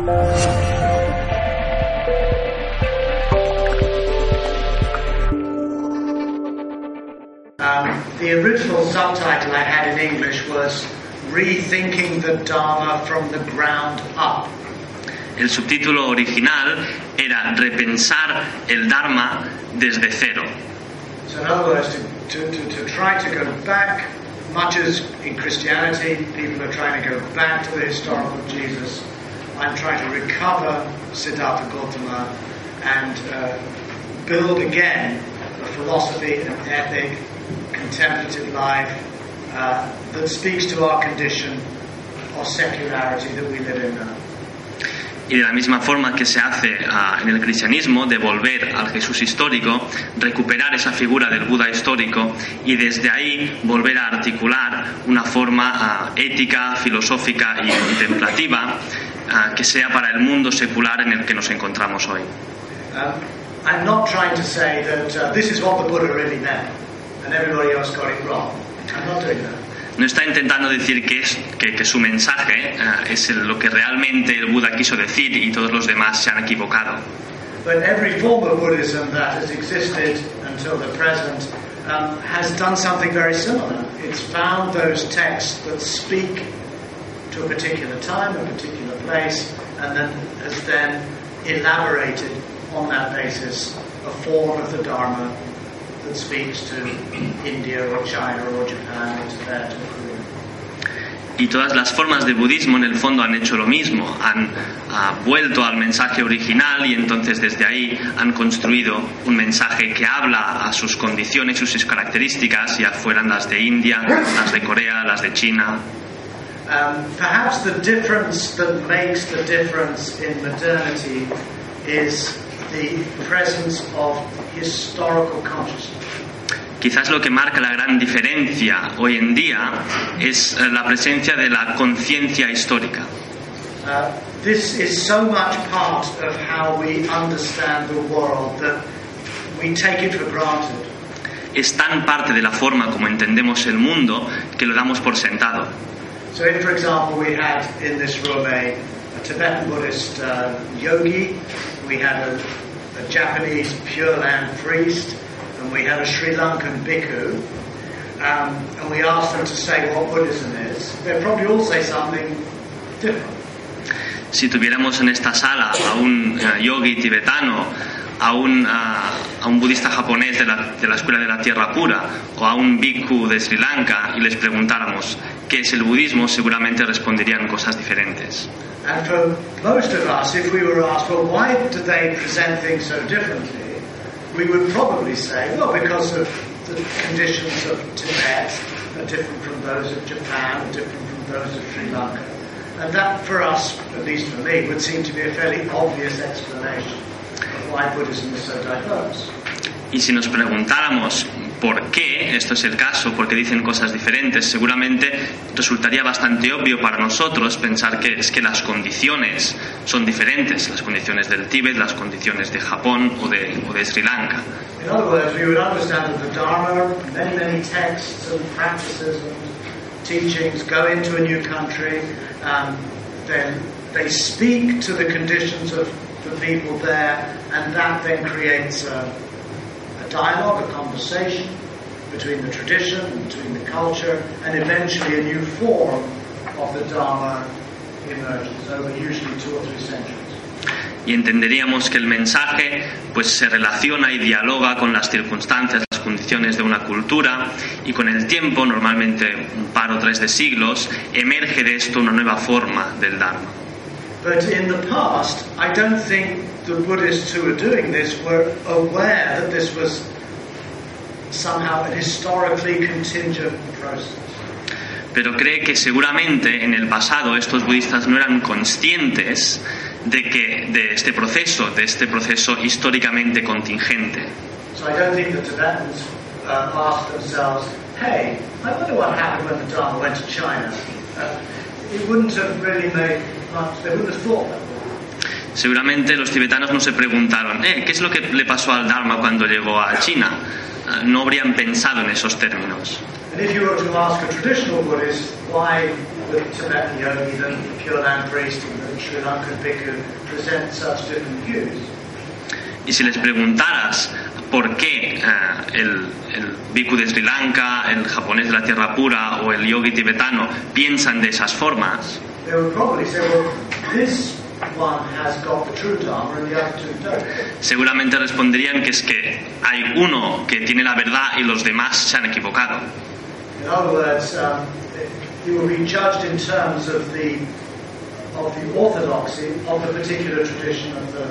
Um, the original subtitle I had in English was Rethinking the Dharma from the Ground Up. El subtítulo original era Repensar el Dharma desde cero. So, in other words, to, to, to, to try to go back, much as in Christianity, people are trying to go back to the historical Jesus, I'm trying to recover Siddhartha Gautama and uh, build again a philosophy, an ethic, contemplative life uh, that speaks to our condition of secularity that we live in now. Y de la misma forma que se hace ah, en el cristianismo, de volver al Jesús histórico, recuperar esa figura del Buda histórico y desde ahí volver a articular una forma ah, ética, filosófica y contemplativa ah, que sea para el mundo secular en el que nos encontramos hoy. Um, I'm not trying to say that uh, this is what the Buddha really meant and everybody else got it wrong. I'm not doing that. No está intentando decir que, es, que, que su mensaje ah, es lo que realmente el Buda quiso decir y todos los demás se han equivocado. But every form of Buddhism that has existed until the present um, has done something very similar. It's found those texts that speak to a particular time, a particular place, and then then elaborated on that basis a form of the Dharma that speaks to India or China or Japan or Tibet or Korea. Y todas las formas de budismo en el fondo han hecho lo mismo, han vuelto al mensaje original y entonces desde ahí han construido un mensaje que habla a sus condiciones sus características, ya fueran las de India, las de Corea, las de China. Um, perhaps the difference that makes the difference in modernity is the presence of historical consciousness. Quizás lo que marca la gran diferencia hoy en día es eh, la presencia de la conciencia histórica. Uh, this is so much part of how we understand the world that we take it for granted. Es tan parte de la forma como entendemos el mundo que lo damos por sentado. So, if, for example, we had in this room a, a Tibetan Buddhist uh, yogi, we had a, a Japanese Pure Land priest, and we had a Sri Lankan bhikkhu, um, and we asked them to say what Buddhism is, they'd probably all say something different. Si tuviéramos en esta sala a un eh, yogi tibetano, a un, ah, a un budista japonés de la, de la Escuela de la Tierra Pura o a un bhikkhu de Sri Lanka y les preguntáramos qué es el budismo, seguramente responderían cosas diferentes. And for most of us, if we were asked, well, why do they present things so differently? We would probably say, well, because of the conditions of Tibet are different from those of Japan, are different from those of Sri Lanka. And that, for us, at least for me, would seem to be a fairly obvious explanation of why Buddhism is so diverse. Y si nos preguntáramos por qué esto es el caso, por qué dicen cosas diferentes, seguramente resultaría bastante obvio para nosotros pensar que es que las condiciones son diferentes, las condiciones del Tíbet, las condiciones de Japón o de, o de Sri Lanka. Teachings go into a new country, um, then they speak to the conditions of the people there, and that then creates a, a dialogue, a conversation between the tradition, between the culture, and eventually a new form of the Dharma emerges over usually two or three centuries. y entenderíamos que el mensaje pues se relaciona y dialoga con las circunstancias, las condiciones de una cultura y con el tiempo, normalmente un par o tres de siglos, emerge de esto una nueva forma del Dharma. But in the past, I don't think the Buddhists who were doing this were aware that this was somehow a historically contingent process. pero cree que seguramente en el pasado estos budistas no eran conscientes de que de este proceso, de este proceso históricamente contingente. So I don't think the Tibetans uh, asked themselves, hey, I wonder what happened when the Dharma went to China. Uh, it wouldn't have really made much, they wouldn't have thought that. Seguramente los tibetanos no se preguntaron, eh, ¿qué es lo que le pasó al Dharma cuando llegó a China? Ah, No habrían pensado en esos términos. Y si les preguntaras por qué eh, el, el bhikkhu de Sri Lanka, el japonés de la tierra pura o el yogi tibetano piensan de esas formas, they would probably say, well, this one has got the true Dharma and the other two don't. seguramente responderían que es que hay uno que tiene la verdad y los demás se han equivocado. In other words, you will be judged in terms of the of the orthodoxy of the particular tradition of the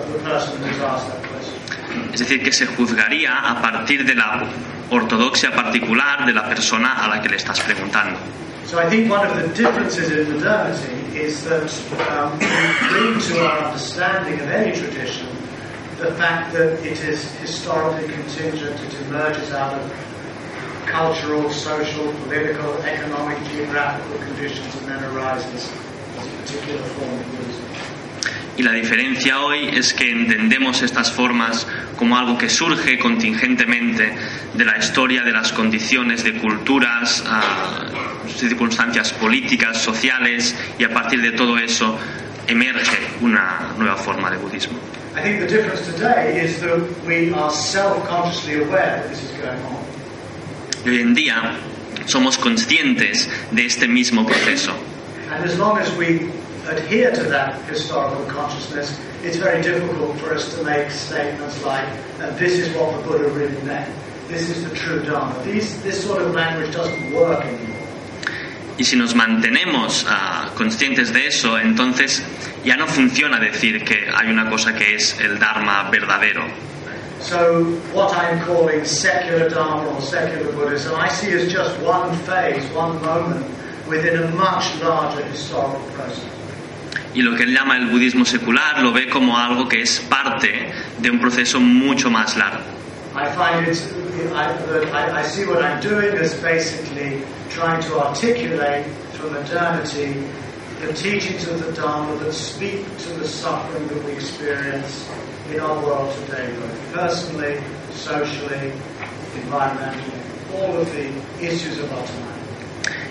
of the person who's asked that question. Es decir, que se juzgaría a partir de la ortodoxia particular de la persona a la que le estás preguntando. So I think one of the differences in modernity is that um, we bring to our understanding of any tradition the fact that it is historically contingent, it emerges out of cultural, social, political, economic, geographical conditions and then arises as a particular form of Buddhism. Y la diferencia hoy es que entendemos estas formas como algo que surge contingentemente de la historia, de las condiciones, de culturas, ah, circunstancias políticas, sociales, y a partir de todo eso emerge una nueva forma de budismo. I think the difference today is that we are self-consciously aware that this is going on. Hoy en día somos conscientes de este mismo proceso. And as long as we adhere to that historical consciousness, it's very difficult for us to make statements like, this is what the Buddha really meant. This is the true Dharma. These, this sort of language doesn't work anymore. Y si nos mantenemos ah, conscientes de eso, entonces ya no funciona decir que hay una cosa que es el Dharma verdadero. So what I'm calling secular Dharma or secular Buddhism, I see as just one phase, one moment within a much larger historical process. Y lo que él llama el budismo secular lo ve como algo que es parte de un proceso mucho más largo. I find it, I, I, I see what I'm doing as basically trying to articulate for modernity the teachings of the Dharma that speak to the suffering that we experience in our world today, both personally, socially, environmentally, all of the issues of our time.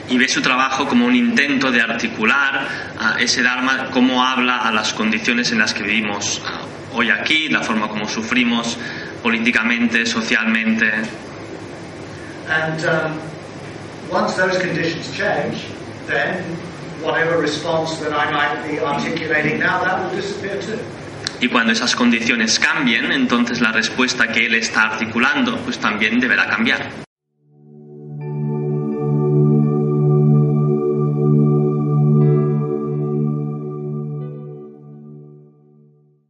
Y ve su trabajo como un intento de articular ah, ese Dharma, cómo habla a las condiciones en las que vivimos ah, hoy aquí, la forma como sufrimos políticamente, socialmente. And um, once those conditions change, then whatever response that I might be articulating now, that will disappear too. Y cuando esas condiciones cambien, entonces la respuesta que él está articulando pues también deberá cambiar.